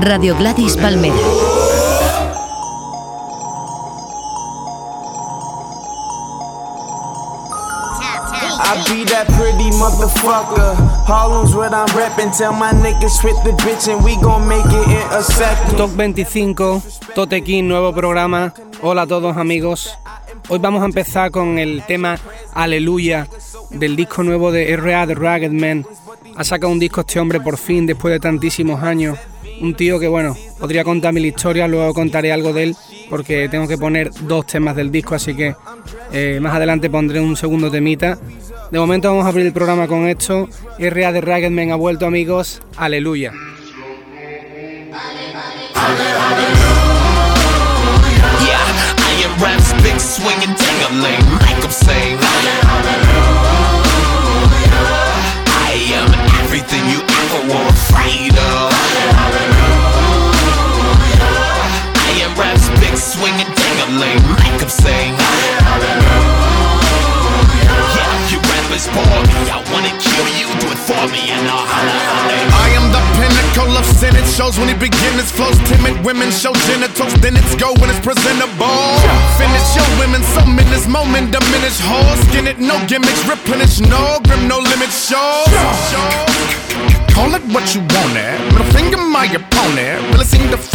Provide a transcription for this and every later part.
Radio Gladys Palmera. I that pretty motherfucker. Harlem's what I'm reppin'. Tell my niggas quit the bitch and we gon' make it in a second. Top 25, Totequín, nuevo programa. Hola a todos amigos. Hoy vamos a empezar con el tema Aleluya del disco nuevo de R.A. The Ragged Man. Ha sacado un disco este hombre por fin después de tantísimos años. Un tío que bueno, podría contar mil historias, luego contaré algo de él porque tengo que poner dos temas del disco, así que eh, más adelante pondré un segundo temita. De momento vamos a abrir el programa con esto. R.A. de Ragged Man ha vuelto amigos. Aleluya. Ding-a-ling, like I'm saying. Yeah, you rappers bore me, I wanna kill you, do it for me, and I'll holla. I am the pinnacle of sin, it shows when he begins. Its flows timid, women show genitals, then it's go when it's presentable. Finish your women, some in this moment, diminish whole skin it, no gimmicks, replenish, no grim, no limit, show. show. Call it what you want it. Middle finger my opponent. Really seem defiant,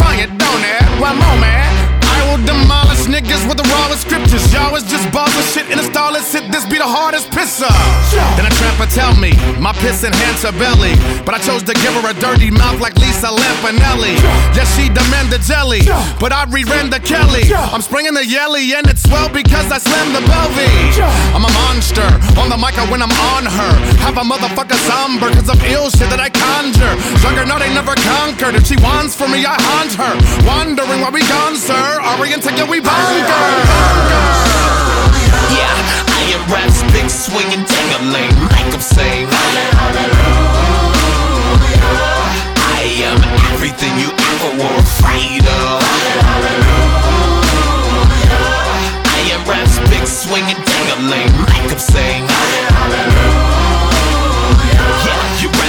Is of shit in a starless hit. This be the hardest pisser. Then a trapper tell me my piss enhance her belly. But I chose to give her a dirty mouth like Lisa Lampanelli. Yes, she demanded jelly, but I re-render Kelly. I'm springing the yelly and it's swell because I slammed the belly. I'm a monster on the mic when I'm on her. Have a motherfucker somber cause of ill shit that I conjure. Juggernaut ain't never conquered. If she wants for me, I haunt her. Wondering why we gone, sir. Orient together we bonkers. Yeah, I am rap's big swinging ding-a-ling, like I'm saying. I am everything you ever were afraid of. Hallelujah. I am rap's big swinging ding-a-ling, like I'm saying.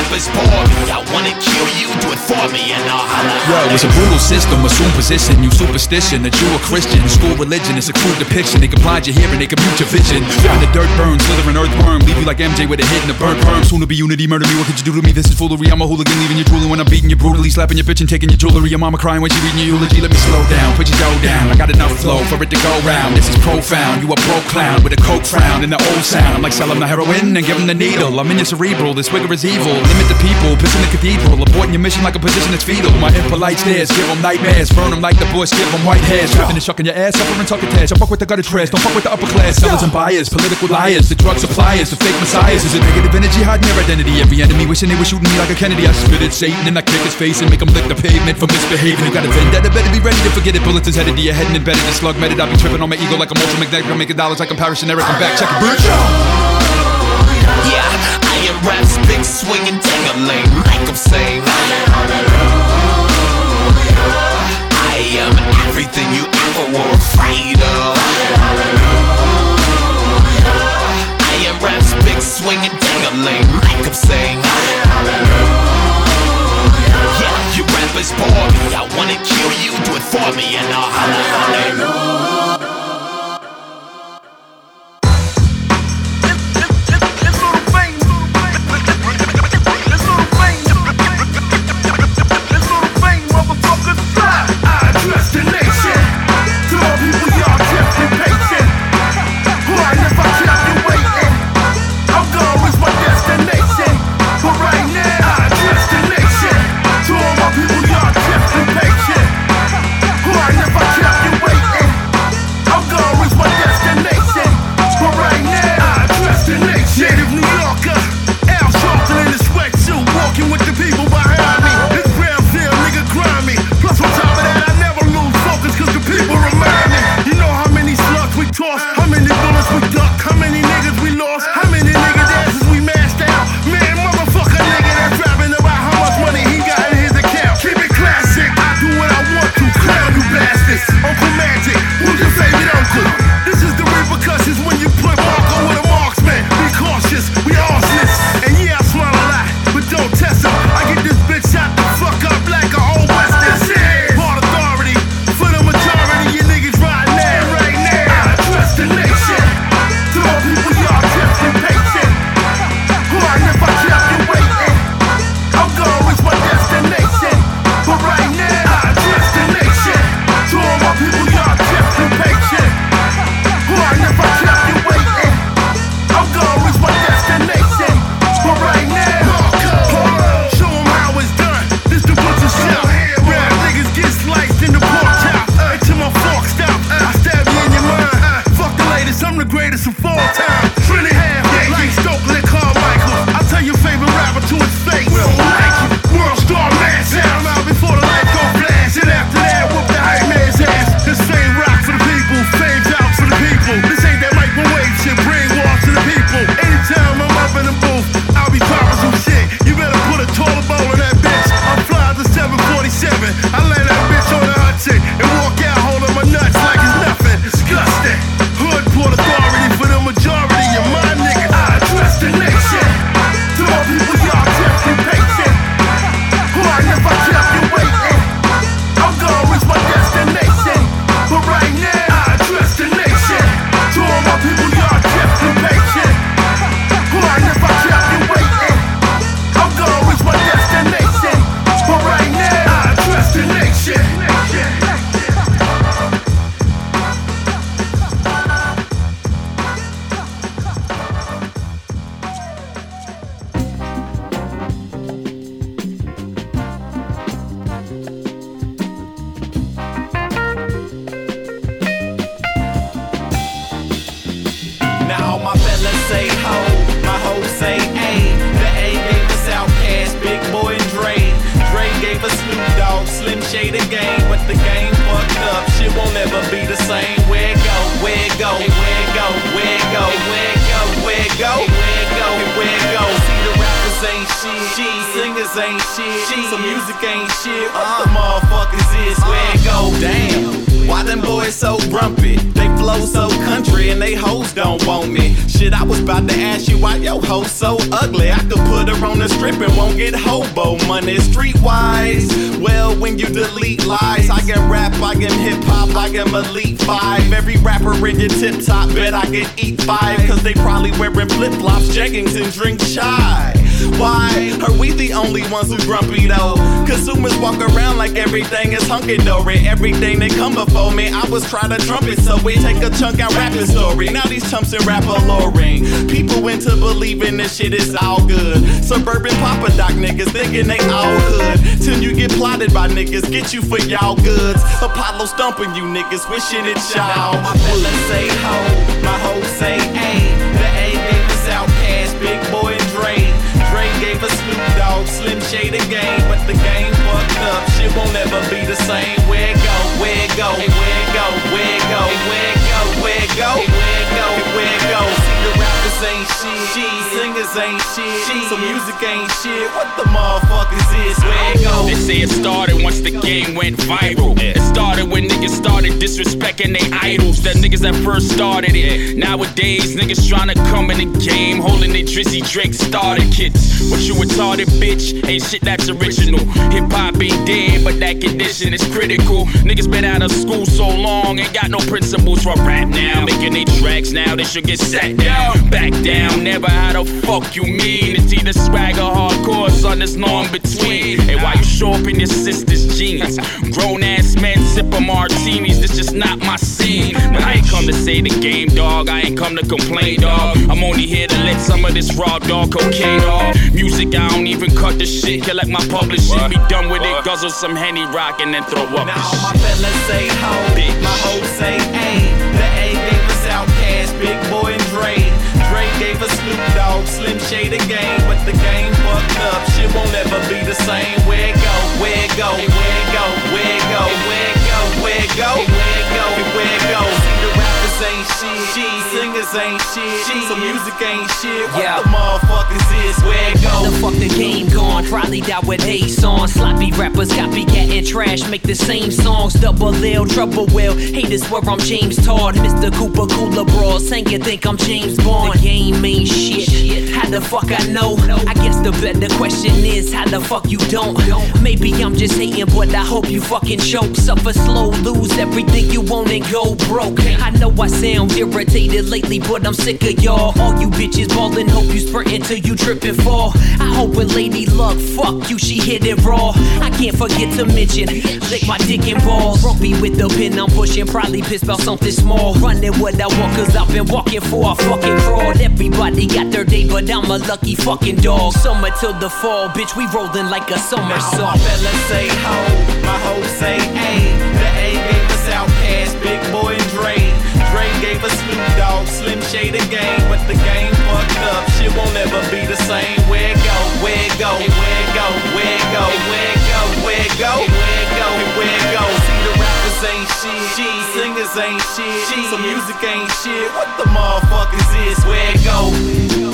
I wanna kill you, do it for me, and I'll holla. Yo, it's a brutal system, assume position, you superstition that you a Christian. School religion, it's a crude depiction. They can blind your hearing, they can mute your vision. When the dirt burns, slithering earthworm, leave you like MJ with a hit and a burnt perm. Soon to be unity, murder me. What could you do to me? This is foolery. I'm a hooligan, leaving you drooling when I'm beating you brutally, slapping your bitch and taking your jewelry. Your mama crying when she reading your eulogy. Let me slow down, put your dough down. I got enough flow for it to go round. This is profound. You a pro clown with a coke frown and the old sound. I'm like selling the heroin and giving the needle. I'm in your cerebral. This wigger is evil. Limit the people, pissing the cathedral. Aborting your mission like a position that's fetal. My impolite stares, give them nightmares. Burn them like the bush, give them white hairs. Trapping and shucking your ass, suffering tuckatage. I fuck with the gutter trash, don't fuck with the upper class. Sellers and buyers, political liars, the drug suppliers, the fake messiahs. Is it negative energy hiding their identity? Every enemy wishing they were shooting me like a Kennedy. I spit at Satan and I kick his face and make him lick the pavement for misbehaving. You got a vendetta, better be ready to forget it. Bullets is headed to your head and embedded in slug meted. I be tripping on my ego like a multi McNabb. I'm making dollars like I'm Parrish and Erick. I'm back, check it, bitch. Yeah rap's big swinging ding-a-ling, like I'm saying. I am everything you ever were afraid of. I am rap's big swinging ding-a-ling, like I'm saying. Yeah, you rappers bore me. I wanna kill you, do it for me, and I'll holla, holla. Can hip hop, I can elite five. Every rapper in your tip top, bet I can eat five. Cause they probably wearing flip flops, jeggings, and drink chai. Why are we the only ones who grumpy though? Consumers walk around like everything is hunky dory. Everything they come before me, I was trying to trumpet, so we take a chunk out rapping story. Now these chumps and rap alluring. People into believing this shit is all good. Suburban Papa Doc niggas thinking they all hood. Till you get plotted by niggas, get you for y'all goods. Apollo stumping you niggas, wishing it y'all. My fellas say ho, my hoes say a. Slim Shady game, but the game fucked up. Shit won't ever be the same. Where it go? Where it go? Where it go? Where it go? Where it go? Where it go? Where it go? Ain't shit, singers ain't shit, some music ain't shit. What the motherfuckers is? Where it go? They say it started once the game went viral. It started when niggas started disrespecting they idols. The niggas that first started it. Nowadays, niggas tryna come in the game, holding they Drizzy Drake starter kits. What you retarded, bitch? Ain't shit that's original. Hip hop ain't dead, but that condition is critical. Niggas been out of school so long, ain't got no principles for rap now. Making they tracks now, they should get sat down. Back down, never how the fuck you mean. It's either swag or hardcore, son, there's no in between. Hey, why you show up in your sister's jeans? Grown ass men sipping martinis, this just not my scene. But I ain't come to say the game, dog. I ain't come to complain, dog. I'm only here to let some of this raw dog cocaine off. Music, I don't even cut the shit. Collect like my publishing. Be done with it, guzzle some Henny rock and then throw up Now all my fellas say ho, my hoes say a. The A gave us OutKast, Big Boi and Dre. Gave us Snoop Dogg, Slim Shady game, but the game fucked up. Shit won't ever be the same. Where it go? Where it go? Where it go? Where it go? Where it go? Where it go? Where it go? Where it go? See the rappers ain't shit, singers ain't shit, some music ain't shit. What Yeah. the motherfuckers is? Where it go? The fuck the game gone, probably die with Ace on. Sloppy rappers, copycat and trash, make the same songs. Double L, trouble will. Haters where I'm James Todd, Mr. Cooper, cooler bros. Saying you think I'm James Bond. The game ain't shit. How the fuck I know? I guess the better question is how the fuck you don't. Maybe I'm just hating, but I hope you fucking choke. Suffer slow, lose everything you own and go broke. I know I sound irritated lately, but I'm sick of y'all. All you bitches ballin', hope you sprintin' till you trip and fall. I hope when Lady Luck, fuck you, she hit it raw. I can't forget to mention, lick my dick and balls. Grumpy with the pin I'm pushing, probably pissed about something small. Running what I want, cause I've been walking for a fucking fraud. Everybody got their day, but and I'm a lucky fucking dog. Summer till the fall, bitch, we rolling like a somersault. Now my fellas say ho, my hoes say A. The A gave us Outkast, Big Boi and Dre. Dre gave us Snoop Dogg, Slim Shady Game. but the game fucked up. Shit won't ever be the same. Where it go? Where it go? Where it go? Where it go? Where it go? Where it go? Where it go? Where go? See the rappers ain't shit. shit. Singers ain't shit. shit. So music ain't shit. What the motherfuckers is? Where it go?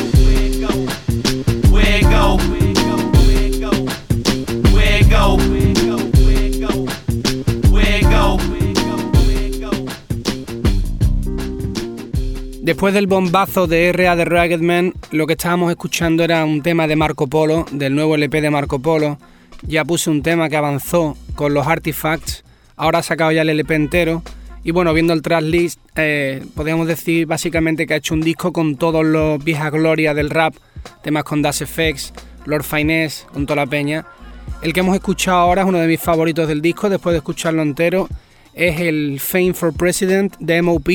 Después del bombazo de RA de Ragged Man, lo que estábamos escuchando era un tema de Marco Polo, del nuevo LP de Marco Polo. Ya puse un tema que avanzó con los artifacts, ahora ha sacado ya el LP entero. Y bueno, viendo el tracklist, eh, podríamos decir básicamente que ha hecho un disco con todos los viejas glorias del rap, temas con Das FX, Lord Finesse, con toda la peña. El que hemos escuchado ahora es uno de mis favoritos del disco, después de escucharlo entero, es el Fame for President de MOP.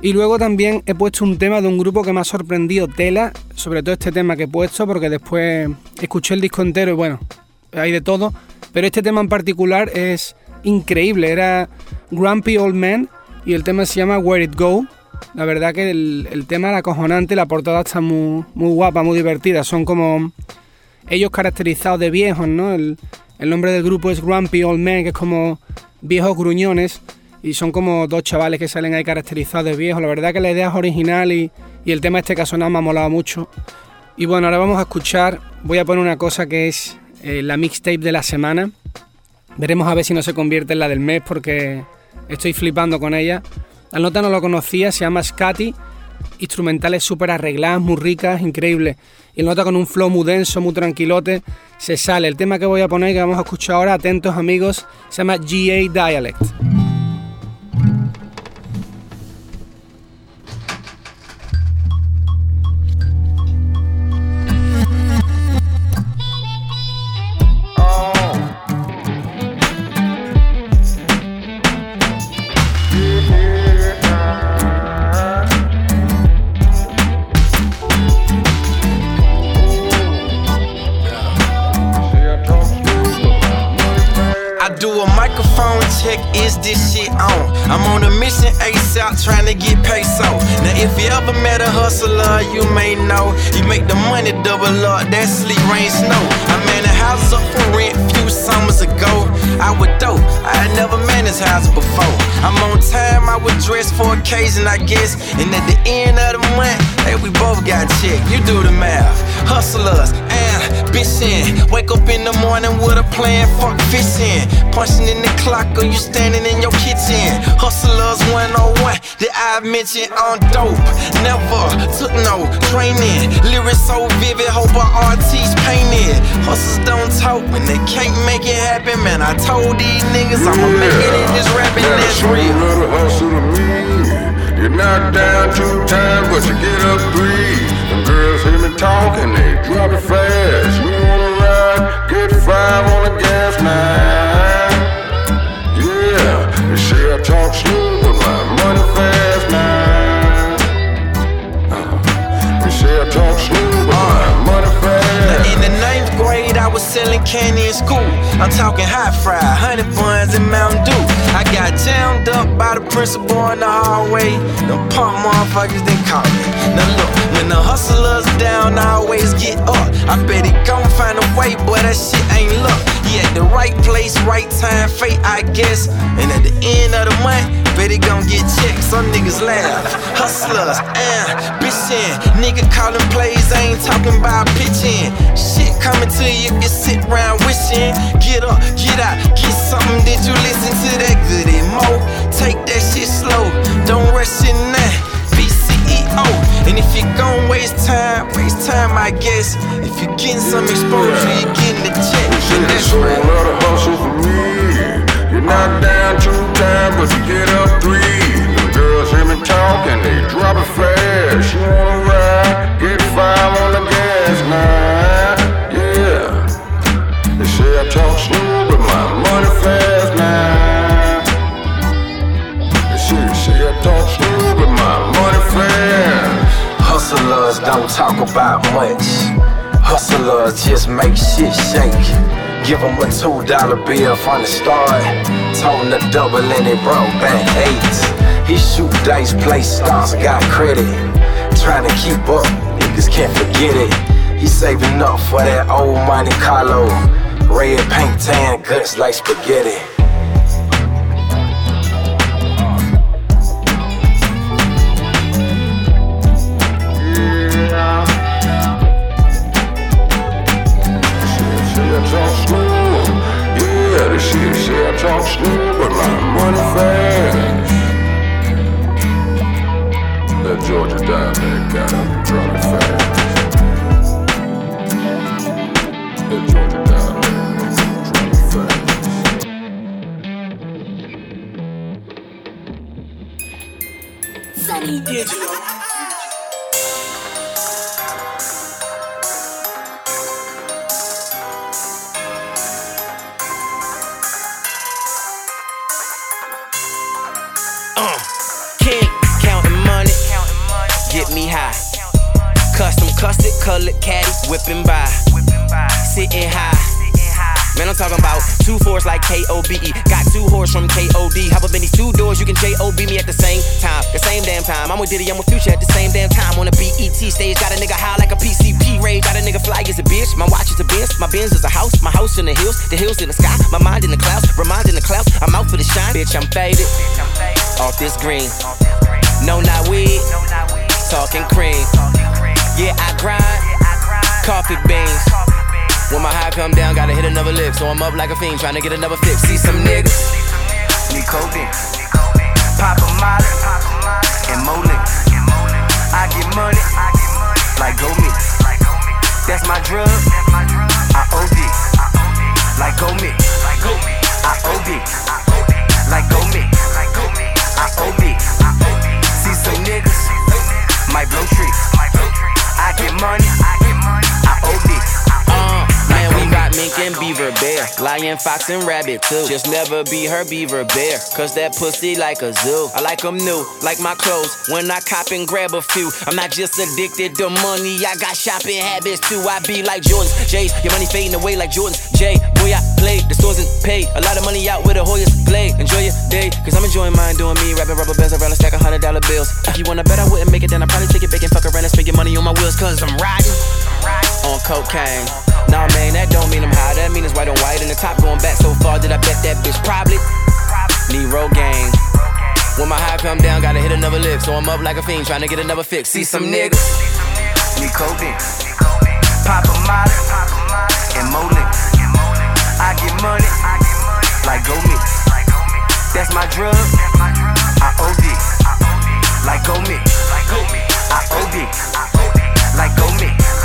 Y luego también he puesto un tema de un grupo que me ha sorprendido tela, sobre todo este tema que he puesto, porque después escuché el disco entero y bueno, hay de todo. Pero este tema en particular es increíble, era Grumpy Old Man y el tema se llama Where It Go. La verdad que el, tema era acojonante, la portada está muy, muy guapa, muy divertida. Son como ellos caracterizados de viejos, ¿no? El, nombre del grupo es Grumpy Old Men, que es como viejos gruñones. Y son como dos chavales que salen ahí caracterizados de viejos. La verdad que la idea es original y, el tema este caso nada me ha molado mucho. Y bueno, ahora vamos a escuchar, voy a poner una cosa que es eh, la mixtape de la semana. Veremos a ver si no se convierte en la del mes porque estoy flipando con ella. La nota no lo conocía, se llama Scotty. Instrumentales súper arregladas, muy ricas, increíbles. Y la nota con un flow muy denso, muy tranquilote. Se sale. El tema que voy a poner, que vamos a escuchar ahora, atentos amigos, se llama GA Dialect. Is this shit on? I'm on a mission ASAP, trying to get peso. Now, if you ever met a hustler, you may know you make the money double up, that sleep, rain, snow. I man a house up for rent few summers ago. I was dope, I had never man this house before. I'm on time, I would dress for occasion, I guess. And at the end of the month, hey, we both got checked. You do the math. Hustlers, ah, and bitchin'. Wake up in the morning with a plan, fuck fishing. Punching in the clock, or you standing in your kitchen. Hustlers 101 that I mentioned on dope. Never took no training. Lyrics so vivid, hope our artists painted. Hustlers don't talk when they can't make it happen. Man, I told these niggas I'ma make it in this rapping, that's real. hustle to me. You're not down two times, but you get up three. Them girls hear me talking, they drop it fast. We wanna ride? Get five on the gas now. Yeah, they say I talk slow, selling candy in school. I'm talking hot fry, honey buns, and Mountain Dew. I got jammed up by the principal in the hallway. Them punk motherfuckers, they call me. Now look, when the hustlers down, I always get up. I bet he gon' find a way, but that shit ain't luck. He at the right place, right time, fate, I guess. And at the end of the month, bet he gon' get checked. Some niggas laugh. Hustlers, uh, bitchin'. Nigga callin' plays, I ain't talking about pitching. Shit coming to you, you sit round wishing. Get up, get out, get something. Did you listen to that good mo? Take that shit slow, don't rush it now. And if you gon' waste time, waste time, I guess. If you're getting some exposure, you're getting the check. And that's right. of hustle for me. You're not down two times, but you get up three. Give 'em a two dollar bill from the start. Told to double and it brought back eight. He shoot dice, play stars, got credit. Trying to keep up, niggas can't forget it. He saving up for that old Monte Carlo. Red paint, tan, guts like spaghetti. Say me high. Custom custard colored caddy, whipping by. Sitting high, Man, I'm talking about two fours like K-O-B-E. Got two horse from K-O-D. Hop up in these two doors, you can J-O-B me at the same time. The same damn time. I'm with Diddy, I'm with Future at the same damn time. On a BET stage, got a nigga high like a PCP rage. Got a nigga fly as a bitch. My watch is a Benz, my Benz is a house. My house in the hills, the hills in the sky. My mind in the clouds, reminding the clouds. I'm out for the shine. Bitch, I'm faded. Off this green. No, not weed. Talking cream. Yeah, I grind. Coffee beans. When my high come down, gotta hit another lick. So I'm up like a fiend, trying to get another fix. See some niggas. Need codeine. Pop a molly. And licks. I get money. Like go me. That's my drug. I OD. Like go me. I OD. Like go me. Might blow tree. I get money. Mink and beaver bear, lion, fox, and rabbit too. Just never be her beaver bear, cause that pussy like a zoo. I like 'em new, like my clothes. When I cop and grab a few, I'm not just addicted to money, I got shopping habits too. I be like Jordans, J's, your money fading away like Jordans, J. Boy, I play, the stores and pay. A lot of money out with a Hoyas play. Enjoy your day, cause I'm enjoying mine doing me. Rapping rubber bands around a stack of hundred dollar bills. If you wanna bet I wouldn't make it, then I'd probably take it back and fuck around and spend your money on my wheels, cause I'm riding on cocaine. Nah, man, that don't mean I'm high. That mean it's white on white. And the top going back so far that I bet that bitch probably need Rogaine. When my high come down, gotta hit another lick. So I'm up like a fiend, trying to get another fix. See some niggas need codeine. Pop a molly and licks. I get money like go mix. That's my drug. I OD like go mix. I OD like go mix.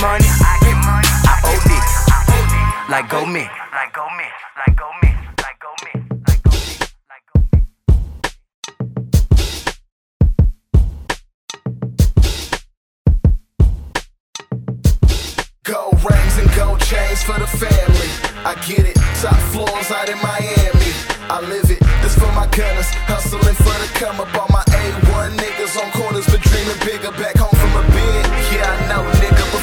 I get money. I OD. Like go me. Like go me. Like go me. Like go me. Gold rings and gold chains for the family. I get it. Top floors out in Miami. I live it. This for my gunners. Hustling for the come up. All my A1 niggas on corners, but dreaming bigger. Back home from a bid. Yeah, I know, but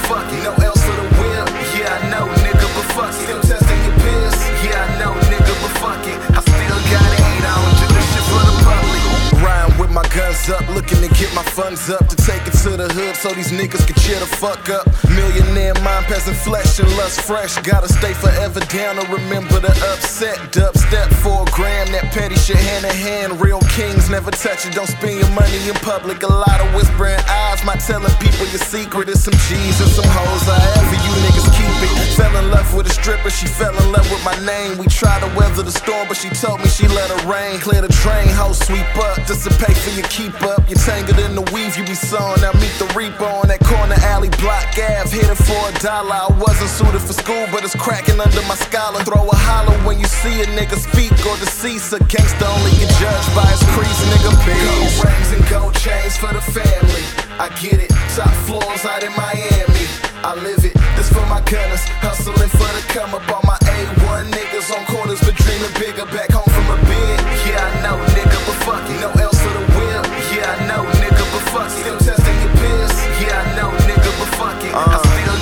fuck it. No else for the whip. Yeah, I know, nigga, but fuck it. Still testing your piss. Yeah, I know, nigga, but fuck it. I still got it. I don't do this shit for the public. Rhyme with my guns up, looking to get my funds up to take it to the hood so these niggas can cheer the fuck up. Millionaire mind, peasant flesh and lust fresh. Gotta stay forever down to remember the upset. Dub step for a gram, that petty shit hand in hand. Real kings never touch it, don't spend your money in public. A lot of whispering eyes, my telling people your secret is some G's and some hoes. However, you niggas keep it. Fell in love with a stripper, she fell in love with my name. We tried to weather the storm, but she told me she let her rain. Clear the train, hoes sweep up, dissipate for your keep up. You're tangled in the weave you be sewing. Now meet the reaper on that corner alley block Ave. Hit it for a dollar. I wasn't suited for school, but it's cracking under my scholar. Throw a holler when you see a nigga speak or decease. A gangster only get judged by his crease, nigga. Gold rings and gold chains for the family. I get it. Top floors out in Miami. I live it. This for my gunners. Hustling for the come up. All my A1 niggas on corners, but dreaming bigger. Back home from a bid. Yeah, I know, nigga, but fuck it. No else. Yeah, I know, nigga, but fuck it. Still testing your piss. Yeah, I know, nigga, but fuck it. I uh. still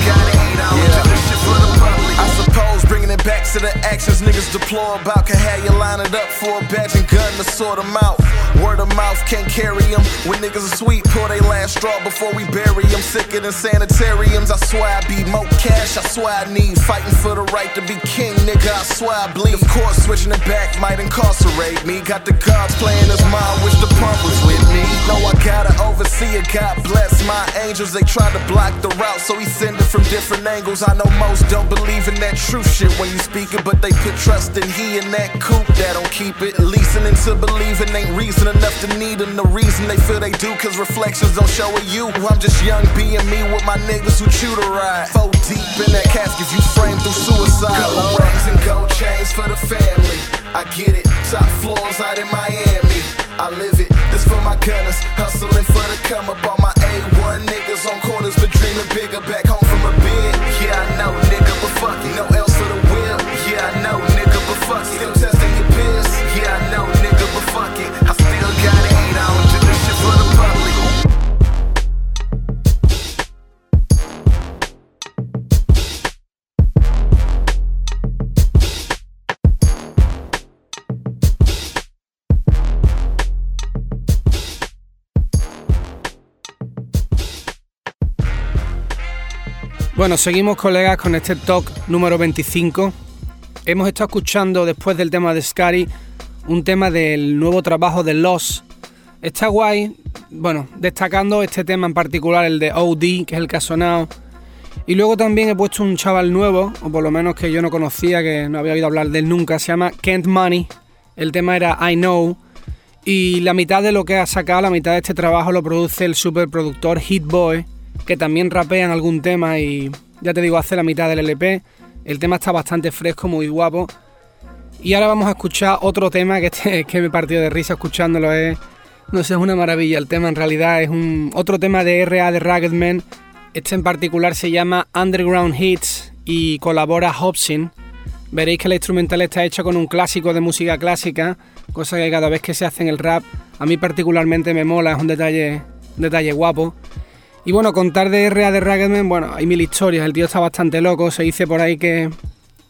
back to the actions niggas deplore about can have you line it up for a badge and gun to sort them out. Word of mouth can't carry them. When niggas are sweet, pour they last straw before we bury them. Sicker than sanitariums. I swear I be more cash. I swear I need fighting for the right to be king, nigga. I swear I bleed. Of course, switching it back might incarcerate me. Got the gods playing as mine, wish the pump was with me. Know I gotta oversee it. God bless my angels. They try to block the route, so he send it from different angles. I know most don't believe in that truth shit when you speak it, but they put trust in he and that coop that don't keep it. Listening to believing ain't reason enough to need them. The reason they feel they do, cause reflections don't show a you. I'm just young being me with my niggas who chew the ride. Four deep in that casket, you framed through suicide. Gold rings and gold chains for the family. I get it. Top floors out in Miami. I live it. This for my gunners. Hustling for the come up. All my A1 niggas on corners, but dreaming bigger. Back home from a bid. Yeah, I know, nigga, but fuck it. No else whip. Yeah, I know, nigga, but fuck it. Still testing your piss. Yeah, I know, nigga, but fuck it. Bueno, seguimos colegas con este talk número 25. Hemos estado escuchando después del tema de Scary un tema del nuevo trabajo de Lost. Está guay, bueno, destacando este tema en particular, el de OD, que es el que ha sonado. Y luego también he puesto un chaval nuevo, o por lo menos que yo no conocía, que no había oído hablar de él nunca, se llama Kent Money. El tema era I Know. Y la mitad de lo que ha sacado, la mitad de este trabajo lo produce el superproductor Hit Boy que también rapean algún tema y ya te digo, hace la mitad del LP. El tema está bastante fresco, muy guapo. Y ahora vamos a escuchar otro tema que, este, que me partido de risa escuchándolo. Es, no sé, es una maravilla. El tema en realidad es un otro tema de RA de Ragged Man. Este en particular se llama Underground Hits y colabora Hobson. Veréis que la instrumental está hecha con un clásico de música clásica, cosa que cada vez que se hace en el rap a mí particularmente me mola, es un detalle, un detalle guapo. Y bueno, contar de R.A. de Raggedman, bueno, hay mil historias. El tío está bastante loco. Se dice por ahí que.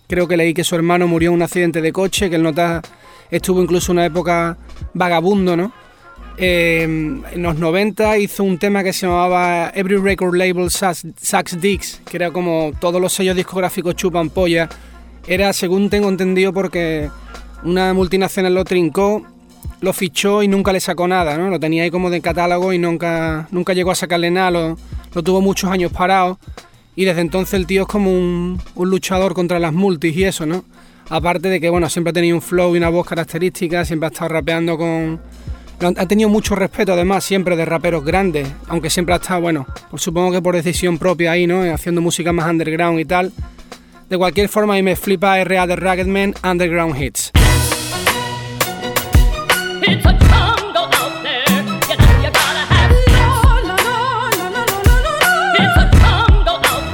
Creo que leí que su hermano murió en un accidente de coche, que el nota estuvo incluso una época vagabundo, ¿no? Eh, en los 90 hizo un tema que se llamaba Every Record Label Sucks Dicks, que era como todos los sellos discográficos chupan polla. Era, según tengo entendido, porque una multinacional lo trincó lo fichó y nunca le sacó nada, ¿no? Lo tenía ahí como de catálogo y nunca, nunca llegó a sacarle nada, lo, tuvo muchos años parado y desde entonces el tío es como un, luchador contra las multis y eso, ¿no? Aparte de que, bueno, siempre ha tenido un flow y una voz característica, siempre ha estado rapeando con... Ha tenido mucho respeto además siempre de raperos grandes, aunque siempre ha estado, bueno, por supongo que por decisión propia ahí, ¿no? Haciendo música más underground y tal. De cualquier forma, a mí me flipa RA de Ragged Underground Hits.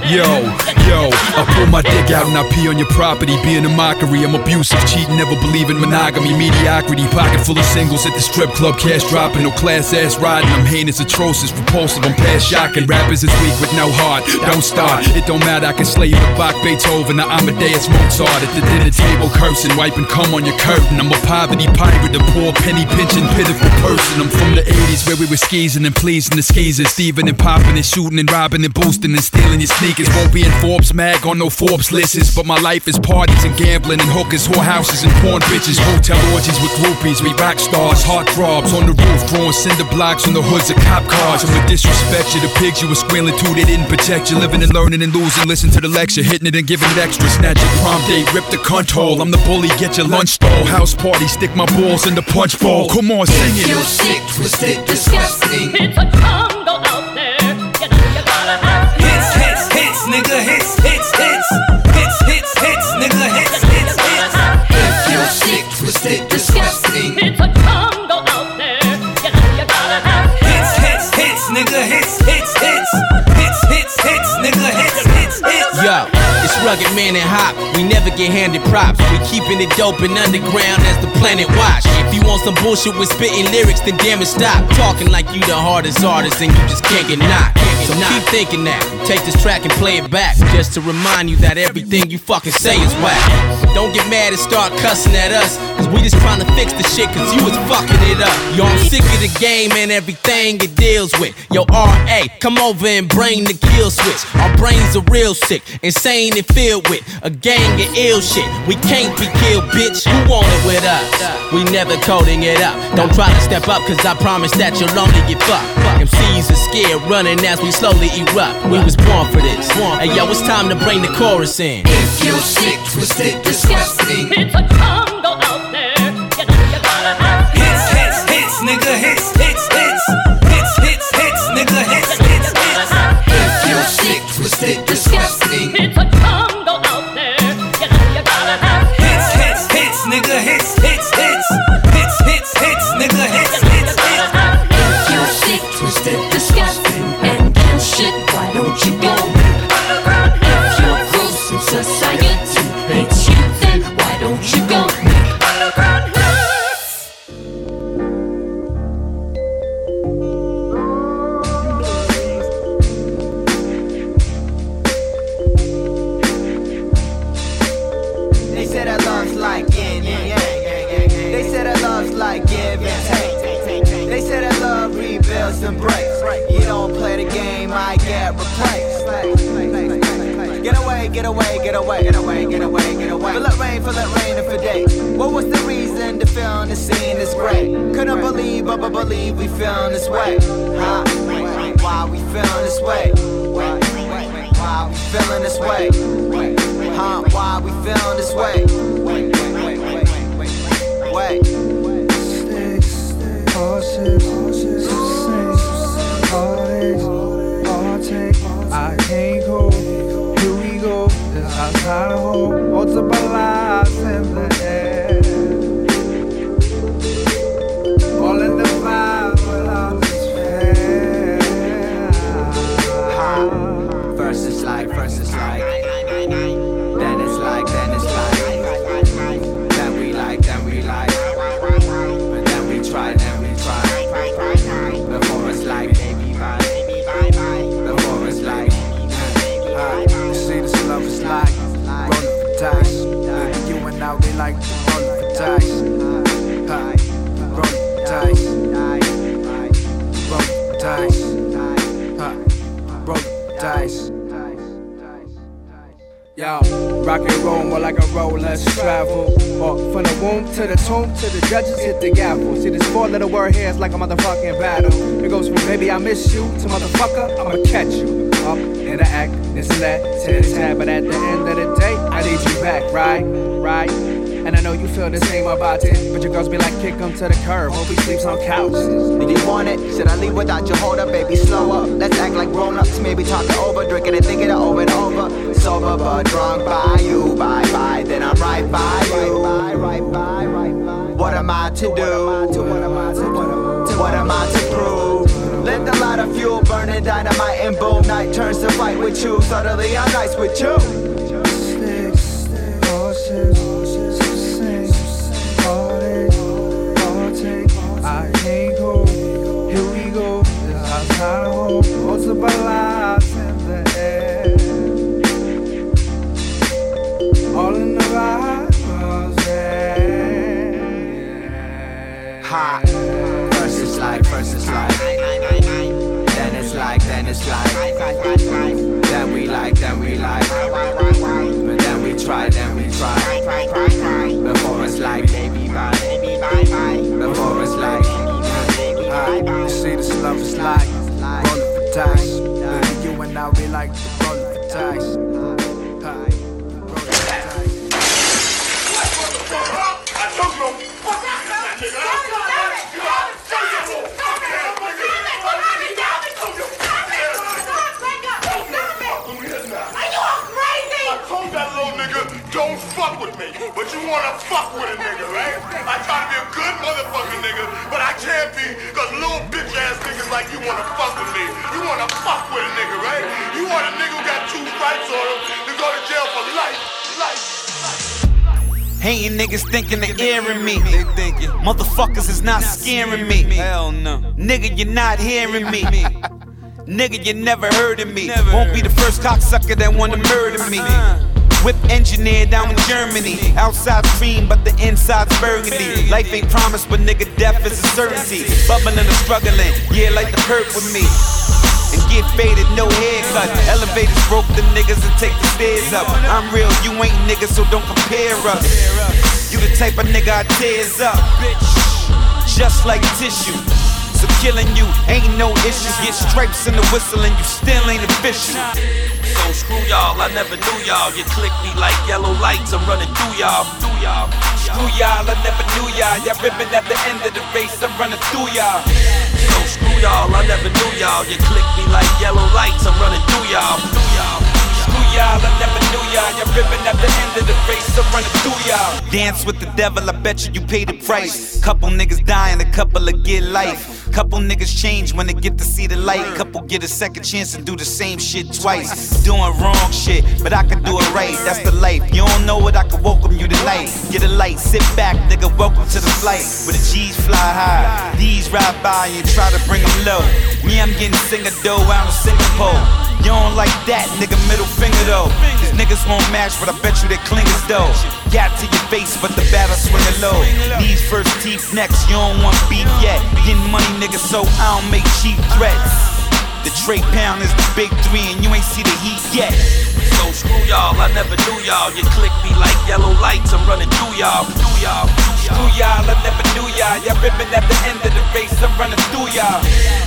Yo. Yo, I pull my dick out and I pee on your property, being a mockery. I'm abusive, cheating, never believe in monogamy, mediocrity. Pocket full of singles at the strip club, cash dropping, no class ass riding. I'm heinous, atrocious, repulsive. I'm past shocking. Rappers is weak with no heart. Don't start. It don't matter. I can slay you with Bach, Beethoven, or Amadeus Mozart. At the dinner table, cursing, wiping cum on your curtain. I'm a poverty pirate, a poor penny pinching, pitiful person. I'm from the 80s where we were skeezing and pleasing the skeezers, thieving and popping and shooting and robbing and boosting and stealing your sneakers. Won't be informed Forbes mag on no Forbes lists. But my life is parties and gambling and hookers, whorehouses and porn bitches. Hotel orgies with groupies, we rock stars, heart throbs on the roof, throwing cinder blocks on the hoods of cop cars. I'ma disrespect you, the pigs you were squealing to, they didn't protect you. Living and learning and losing, listen to the lecture, hitting it and giving it extra. Snatch your prom date, rip the cunt hole. I'm the bully, get your lunch stall. House party, stick my balls in the punch bowl. Come on, sing it. You're sick, twisted, disgusting. It's a jungle out there. Hits, hits, hits. Hits, hits, hits, nigga, hits, hits, hits. Hits, hits, hits, nigga, hits, hits, hits. Hits, hits, hits, nigga, hits, hits, hits. Rugged man and hop. We never get handed props. We keeping it dope and underground as the planet watch. If you want some bullshit with spitting lyrics, then damn it stop. Talking like you the hardest artist and you just can't get knocked. So keep thinking that. Take this track and play it back. Just to remind you that everything you fucking say is whack. Don't get mad and start cussing at us. Cause we just trying to fix the shit cause you was fucking it up. Yo, I'm sick of the game and everything it deals with. Yo, RA, come over and bring the kill switch. Our brains are real sick, insane and filled with a gang of ill shit. We can't be killed, bitch. Who want it with us? We never coding it up. Don't try to step up, cause I promise that you'll only get fucked. MCs are scared, running as we slowly erupt. We was born for this. Hey yo, it's time to bring the chorus in. If you're sick, twisted, disgusting, it's a jungle get away, get away, get away, get away, get away. Feel it rain, feel it rain if a day. What was the reason to feel the scene is great? Couldn't believe, but but believe we feeling this way. Huh? Why we feeling this way? Why we feeling this way? Huh? Why we feeling this way? Wait. Horses, saints, heartaches, heartache. I can't go. I hope, what's the balance? Yo, rock and roll more like a roll, let's travel. Or from the womb to the tomb to the judges hit the gavel. See, this four little word here is like a motherfucking battle. It goes from baby, I miss you to motherfucker, I'ma catch you. Up in the act, this and that, and tat. But at the end of the day, I need you back, right? Right? And I know you feel the same about it. But your girls be like, kick him to the curb. Hope he sleeps on couches. Did you want it? Should I leave without you? Hold up, baby, slow up. Let's act like grown ups, maybe talking over, drinking and thinking it over and over. Sober but drunk by you, bye bye. Then I'm right by you. Right, right, by, right, by. What am I to do? What am I to do? What am I to prove? Let the light of fuel burn and dynamite and boom. Night turns to fight with you. Suddenly I'm nice with you. Hot. First like, first like. Then it's like, then it's like. Then we like, then we like. But then we try, then we try. Before it's like, baby, bye. Before it's like, You see, this love is like dice. You and I, we like to roll for dice. Don't fuck with me. But you wanna fuck with a nigga, right? I try to be a good motherfucking nigga, but I can't be, ass like you wanna fuck with me. You wanna fuck with a nigga, right? You want a nigga who got two stripes on him to go to jail for life. Life. Hating niggas thinking they're airing me. They thinking motherfuckers is not scaring me. Hell no. Nigga, you're not hearing me. Nigga, you never heard of me. Won't be the first cocksucker that wanna murder me. Uh-huh. Whip engineer down in Germany. Outside cream, but the inside's burgundy. Life ain't promised, but nigga, death is a certainty. Bubbling and struggling, yeah, like the hurt with me. And get faded, no haircut. Elevators broke the niggas and take the stairs up. I'm real, you ain't niggas, so don't compare us. You the type of nigga I tears up, bitch. Just like tissue. So killing you ain't no issue. Get stripes in the whistle and you still ain't official. So screw y'all, I never knew y'all. You click me like yellow lights, I'm running through y'all, through y'all. Screw y'all, I never knew y'all. Y'all ripping at the end of the race, I'm running through y'all. So screw y'all, I never knew y'all. You click me like yellow lights, I'm running through y'all, through y'all. Screw y'all, I never knew y'all. Y'all ripping at the end of the race, I'm running through y'all. Dance with the devil, I bet you you pay the price. Couple niggas dying, a couple of get life. Couple niggas change when they get to see the light. Couple get a second chance and do the same shit twice. Doing wrong shit, but I can do it right. That's the life. You don't know it, I can welcome you tonight. Get a light, sit back, nigga. Welcome to the flight. Where the G's fly high, D's ride by and try to bring them low. Me, I'm getting singer dough out of Singapore. You don't like that, nigga, middle finger though. These niggas won't match, but I bet you they clingers though. Got to your face, but the battle swinging low. Knees first, teeth next, you don't want beef yet. Getting money, nigga, so I don't make cheap threats. The Trey Pound is the big three, and you ain't see the heat yet. So screw y'all, I never knew y'all. You click me like yellow lights, I'm running through y'all. Through y'all. Screw y'all, I never knew y'all. Y'all ripping at the end of the race, I'm running through y'all.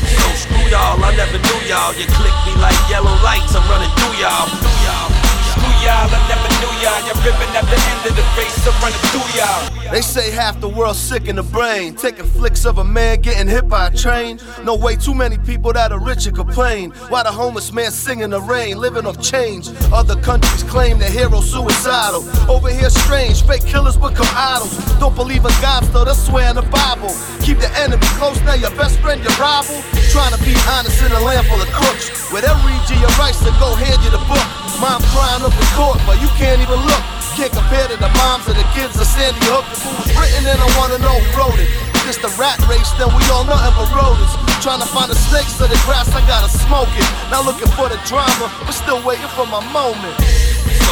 So screw y'all, I never knew y'all. You click me like yellow lights, I'm running through y'all. Through y'all. Y'all, I never knew y'all. Y'all ripping at the end of the race, running through y'all. They say half the world's sick in the brain. Taking flicks of a man getting hit by a train. No way, too many people that are rich and complain. Why the homeless man singing the rain, living off change. Other countries claim the hero suicidal. Over here, strange, fake killers become idols. Don't believe in God, still they swear in the Bible. Keep the enemy close, now your best friend, your rival. Trying to be honest in a land full of crooks. Where they read you your rights and go hand you the book. Mom crying up in court, but you can't even look. Can't compare to the moms of the kids of Sandy Hook. If it was written in, I wanna know who wrote it. It's the rat race, then we all know. nothing but rodents. Trying to find the snakes of the grass, I gotta smoke it. Not looking for the drama, but still waiting for my moment.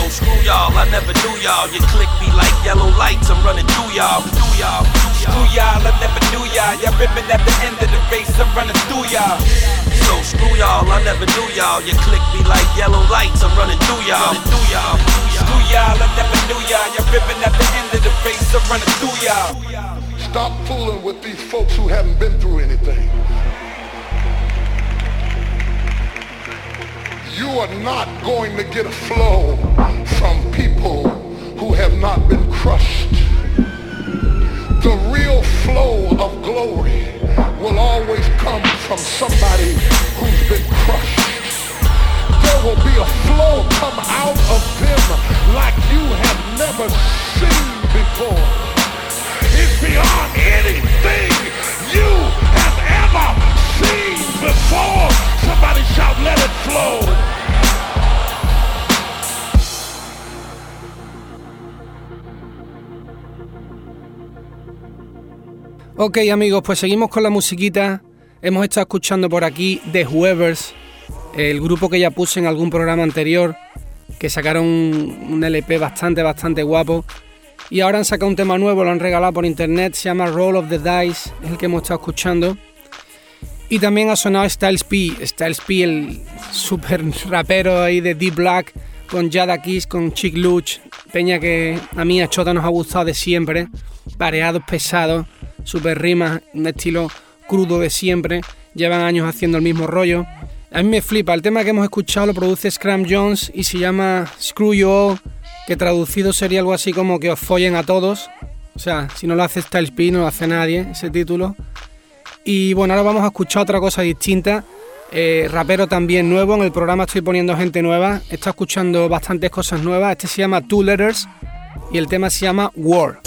So screw y'all, I never knew y'all. You click me like yellow lights, I'm running through y'all. Through y'all. Screw y'all, I never knew y'all. Y'all ripping at the end of the race, I'm running through y'all. Screw y'all, I never knew y'all. You click me like yellow lights, I'm running through y'all. Through y'all. Screw y'all, I never knew y'all. Y'all ripping at the end of the race, I'm running through y'all. Stop fooling with these folks who haven't been through anything. You are not going to get a flow from people who have not been crushed. The real flow of glory will always come from somebody who's been crushed. There will be a flow come out of them like you have never seen before. It's beyond anything you have ever seen before. Somebody shout, let it flow. Ok amigos, pues seguimos con la musiquita. Hemos estado escuchando por aquí The Whoevers, el grupo que ya puse en algún programa anterior, que sacaron un LP bastante, bastante guapo. Y ahora han sacado un tema nuevo, lo han regalado por internet, se llama Roll of the Dice, es el que hemos estado escuchando. Y también ha sonado Styles P, Styles P, el super rapero ahí de Deep Black, con Jada Kiss, con Chick Luch, peña que a mí a Chota nos ha gustado de siempre, pareados pesados, super rimas, un estilo crudo de siempre, llevan años haciendo el mismo rollo. A mí me flipa, el tema que hemos escuchado lo produce Scram Jones y se llama Screw You All, que traducido sería algo así como que os follen a todos. O sea, si no lo hace Styles P, no lo hace nadie, ese título. Y bueno, ahora vamos a escuchar otra cosa distinta. Eh, rapero también nuevo, en el programa estoy poniendo gente nueva. Está escuchando bastantes cosas nuevas. Este se llama Two Letters y el tema se llama War.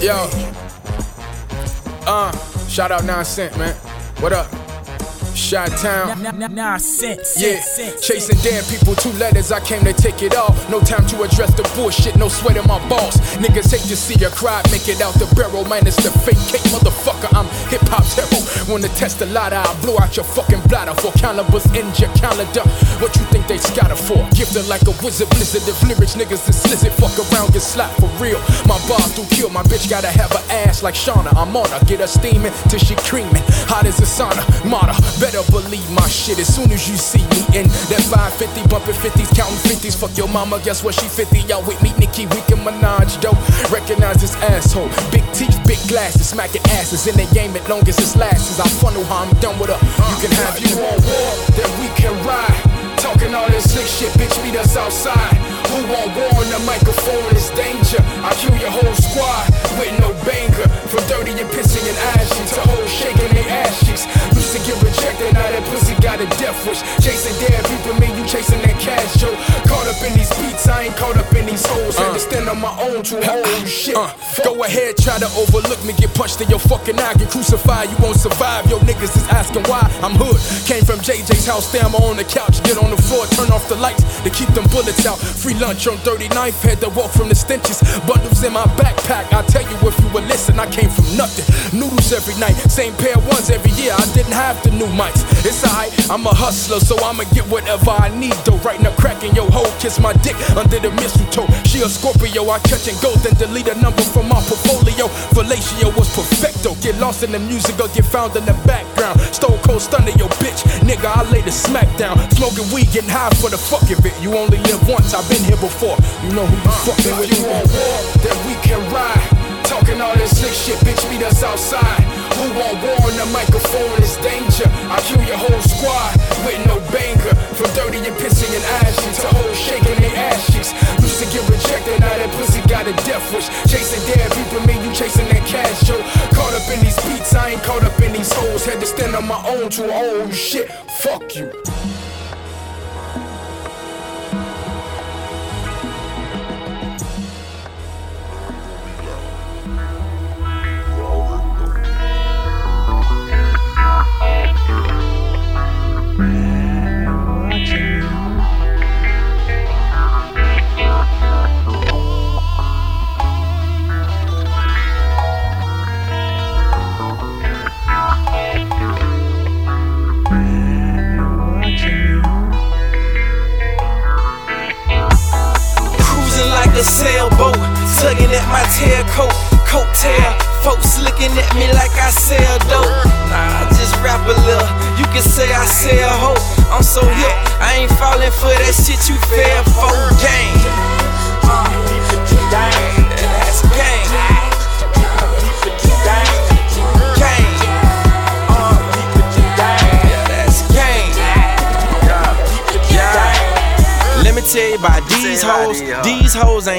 Yo. Uh, shout out Nonsense, man. What up? Shot Town. Nonsense. Yeah, chasing damn people, two letters, I came to take it all. No time to address the bullshit, no sweat in my balls. Niggas hate to see a cry, make it out the barrel, minus the fake cake, motherfucker. I'm hip hop's hero. Wanna test a lot, I'll blow out your fucking bladder for calibers in your calendar. What you think they scatter for? Gifted like a wizard, blizzard of lyrics, niggas is slizzard. Fuck around, get slapped for real. My bars do kill, my bitch gotta have her ass like Shauna. I'm on her, get her steaming till she creaming. Hot as a sauna, martyr. Better believe my shit as soon as you see me in that 550, bumping 50s, counting 50s. Fuck your mama, guess what? She 50. Y'all with me, Nicki, we can Minaj, though. Recognize this asshole. Big teeth, big glasses, smacking asses in the game as long as it lasts. I funnel how I'm done with her. You can have you on war, then we can ride. Talking all this slick shit, bitch, meet us outside. Who want war the microphone is danger. I kill your whole squad with no banger. From dirty and pissing and ashes got on to shit. Uh, go ahead, try to overlook me, get punched in your fucking eye, get crucified. You won't survive. Yo, niggas is asking why I'm hood. Came from JJ's house, damn on the couch, get on the floor, turn off the lights to keep them bullets out. Free lunch on 39th, had to walk from the stenches. Bundles in my backpack. I tell you if you would listen, I came from nothing. Noodles every night, same pair ones every year. I didn't have the new mics. It's alright, I'm a hustler, so I'ma get whatever I need. Though right now, cracking your hoe, kiss my dick under the mistletoe. She a Scorpio, I catch and go, then delete a number from my portfolio. Fellatio was perfecto. Get lost in the music or get found in the background. Stone Cold stunning your bitch. Nigga, I lay the smack down. Smoking weed, getting high for the fuck of it. You only live once, I've been here before. You know who you fucking with. You want war, then we can ride. Talking all this slick shit, bitch, meet us outside. Who want war on the microphone is danger. I'll kill your whole squad with no banger. From dirty and pissing and ashy to hoes shaking their ass cheeks. Used to get rejected, now that pussy got a death wish. Chasing dead people, me, you chasing that cash, yo. Caught up in these beats, I ain't caught up in these hoes. Had to stand on my own to old shit. Fuck you.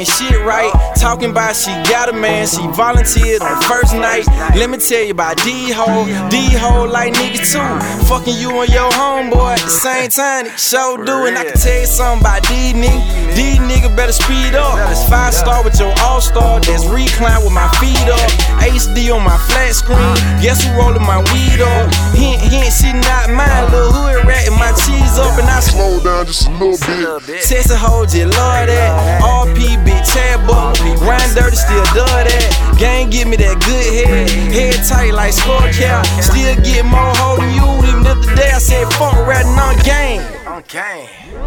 Ain't shit. Talking about she got a man, she volunteered on the first night. Let me tell you about these hoes. These hoes like niggas too. Fucking you and your homeboy at the same time. They sure do. And I can tell you something about D nigga. These niggas better speed up. Five star with your all star. That's recline with my feet up. HD on my flat screen. Guess who rolling my weed up? Hint, hint, she not mine. Little hood rat and my cheese up. And I slow down just a little bit. Texas hold you love that. RP big Chad Ryan dirty still do that. Gang give me that good head. Head tight like score cap. Still get more hold than you. Even if the day I said fuck ratting on gang.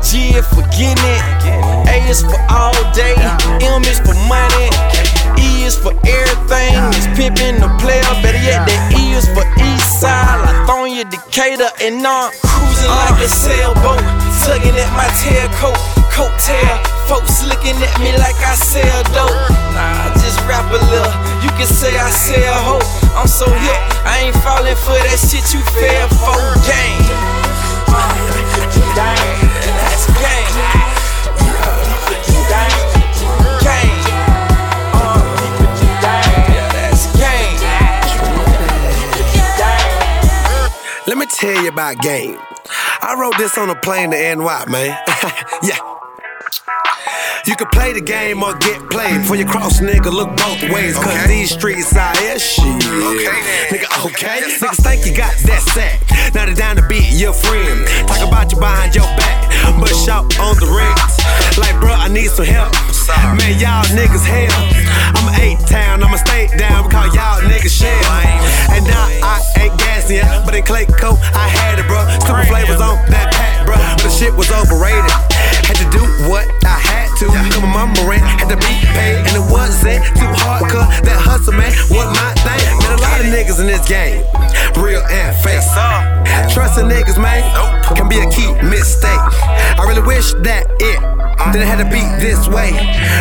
G is for getting it. A is for all day. M is for money. E is for everything. It's pimping the player. Better yet, that E is for east side. Lithonia, Decatur, and I'm cruising like a sailboat. Tugging at my tailcoat, coat tail. Folks looking at me like I sell dope. Nah, I just rap a little. You can say I sell hope. I'm so hip, I ain't falling for that shit you fell for. Gang. That's gang. Let me tell you about game. I wrote this on a plane to NY, man. yeah. You can play the game or get played. Before you cross, nigga, look both ways. Cause these streets out here, shit. Nigga, okay? Niggas think you got that sack. Now they down to be your friend. Talk about you behind your back. But shout on the rings. Like, bro, I need some help. Man, y'all niggas hell. I'm a eight town, I'm a state down. We call y'all niggas shell. And now I ain't gassing yet, but in Clay Coat, I had it, bro. Super flavors on that pack, bro. But the shit was overrated. Had to do what I had to. Cause my mama ran, had to be paid, and it wasn't too hard. Cause that hustle, man, was my thing. Man, a lot of niggas in this game, real and fake. Trust the niggas, man, can be a key mistake. I really wish that it didn't have to be this way.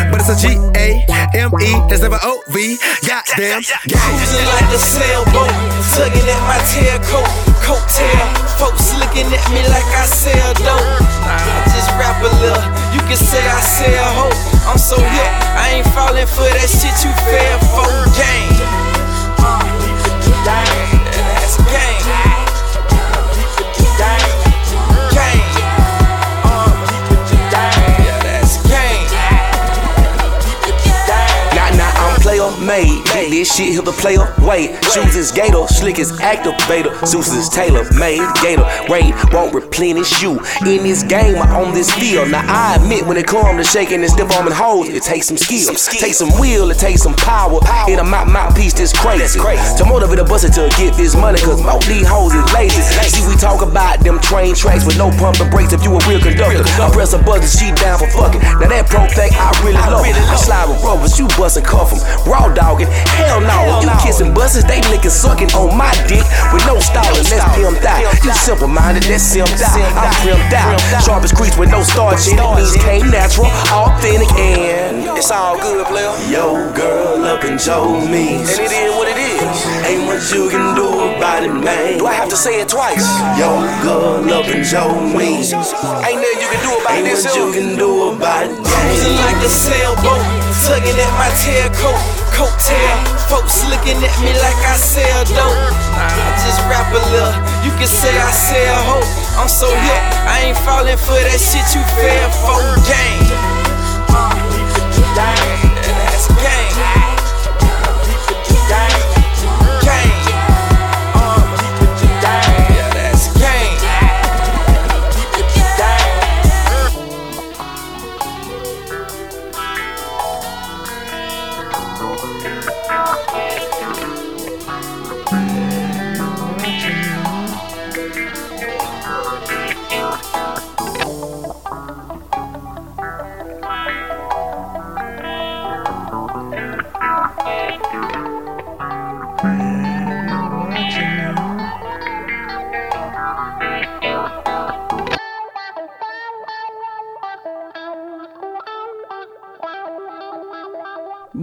But it's a G A M E, that's never O V. Goddamn, Cruising like a sailboat, tugging at my tailcoat, coat tail. Folks looking at me like I sell dope. Nah, I just rap a little. You can say I sell hope. I'm so hip, I ain't falling for that shit you fell for. Game. That's made. Get this shit, he'll the player wait. Shoes is gator, slick is activator. Zeus is tailor made. Gator raid won't replenish you. In this game, or on this field. Now I admit when it comes to shaking and stiff arming hoes, it takes some skill. Takes some will, it takes some power. In a mouth mouthpiece that's crazy. To motivate a buster to get this money, cause most these hoes is lazy. See, we talk about them train tracks with no pump and brakes if you a real conductor. I press a button, she down for fucking. Now that pro thing I really love. I slide with rubbers, you bustin' cuff 'em. Raw dogging, Hell no, you kissing buses, they licking, sucking on my dick with no stalling. Let's pimped out. You simple minded, let's simped out. I'm primed out. Sharpest crease with no starch in it means came natural, authentic, and it's all good, player. Yo, girl up in Joe means. And it is what it is. Ain't much you can do about it, man. Do I have to say it twice? Yo, girl up in Joe means. Ain't nothing you can do about Ain't this. what you can do about it. Cruising like a sailboat, tugging at my tailcoat, coattail. Folks looking at me like I sell dope. I just rap a little. You can say I sell hope. I'm so hip, I ain't falling for that shit you fell for. Gang.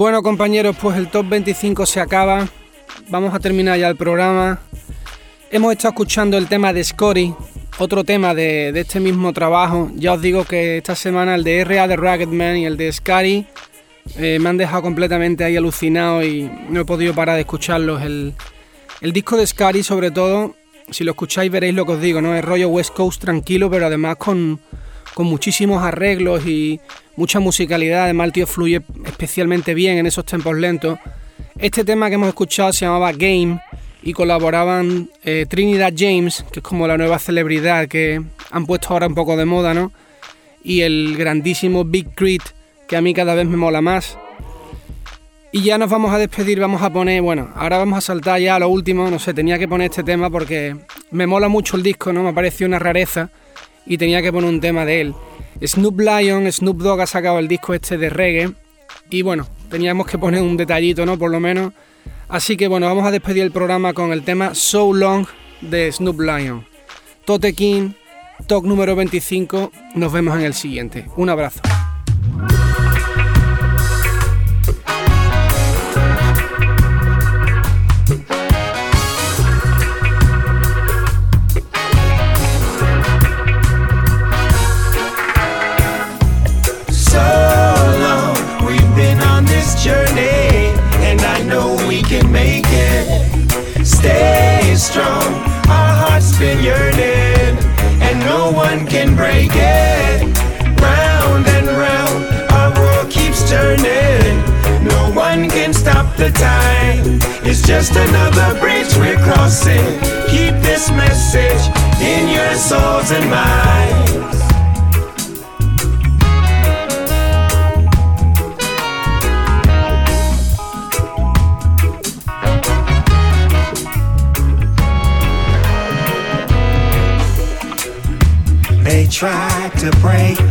Bueno compañeros, pues el top 25 se acaba. Vamos a terminar ya el programa. Hemos estado escuchando el tema de Scotty, otro tema de, de este mismo trabajo. Ya os digo que esta semana el de R.A. de Ragged Man y el de Scary eh, me han dejado completamente ahí alucinado y no he podido parar de escucharlos. El, el disco de Scary sobre todo, si lo escucháis veréis lo que os digo, ¿no? Es rollo West Coast tranquilo, pero además con, con muchísimos arreglos y mucha musicalidad. Además el tío fluye especialmente bien en esos tempos lentos. Este tema que hemos escuchado se llamaba Game y colaboraban eh, Trinidad James, que es como la nueva celebridad que han puesto ahora un poco de moda, ¿no? Y el grandísimo Big Crit, que a mí cada vez me mola más. Y ya nos vamos a despedir, vamos a poner, bueno, ahora vamos a saltar ya a lo último, no sé, tenía que poner este tema porque me mola mucho el disco, ¿no? Me pareció una rareza y tenía que poner un tema de él. Snoop Lion, Snoop Dogg ha sacado el disco este de reggae y bueno, teníamos que poner un detallito, ¿no? Por lo menos. Así que bueno, vamos a despedir el programa con el tema So Long de Snoop Lion. Tote King, talk número 25, nos vemos en el siguiente. Un abrazo. We can make it. Stay strong, our hearts been yearning, and no one can break it. Round and round, our world keeps turning. No one can stop the time. It's just another bridge we're crossing. Keep this message in your souls and minds. To break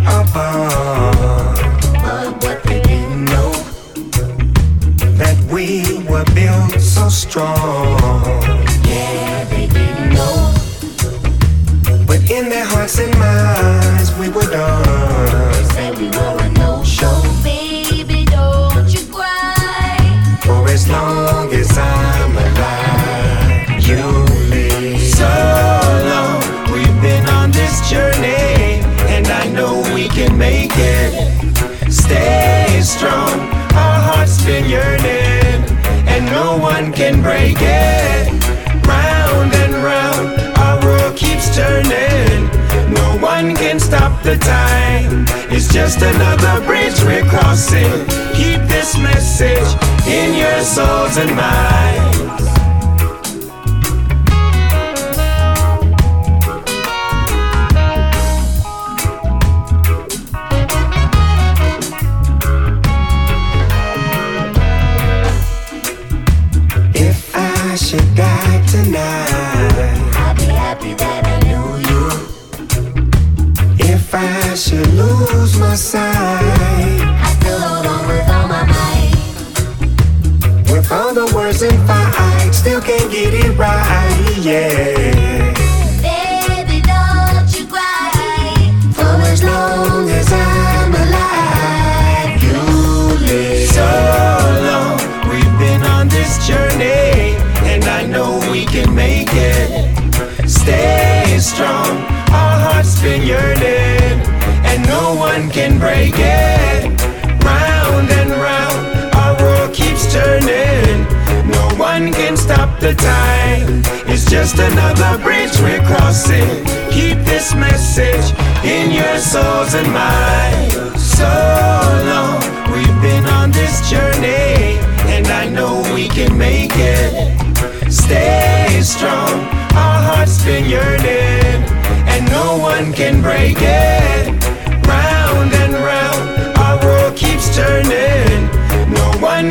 and minds. If I should die tonight, I'd be happy that I knew you. If I should lose my sight, All the words in fight, still can't get it right, yeah. Baby, don't you cry. For as long as I'm alive, you live. So long, we've been on this journey, and I know we can make it. Stay strong, our hearts been yearning, and no one can break it. Time. It's just another bridge we're crossing. Keep this message in your souls and minds. So long, we've been on this journey, and I know we can make it. Stay strong, our hearts been yearning, and no one can break it. Round and round, our world keeps turning.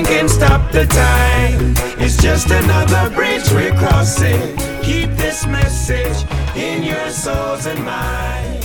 Can stop the time. It's just another bridge we're crossing. Keep this message in your souls and minds.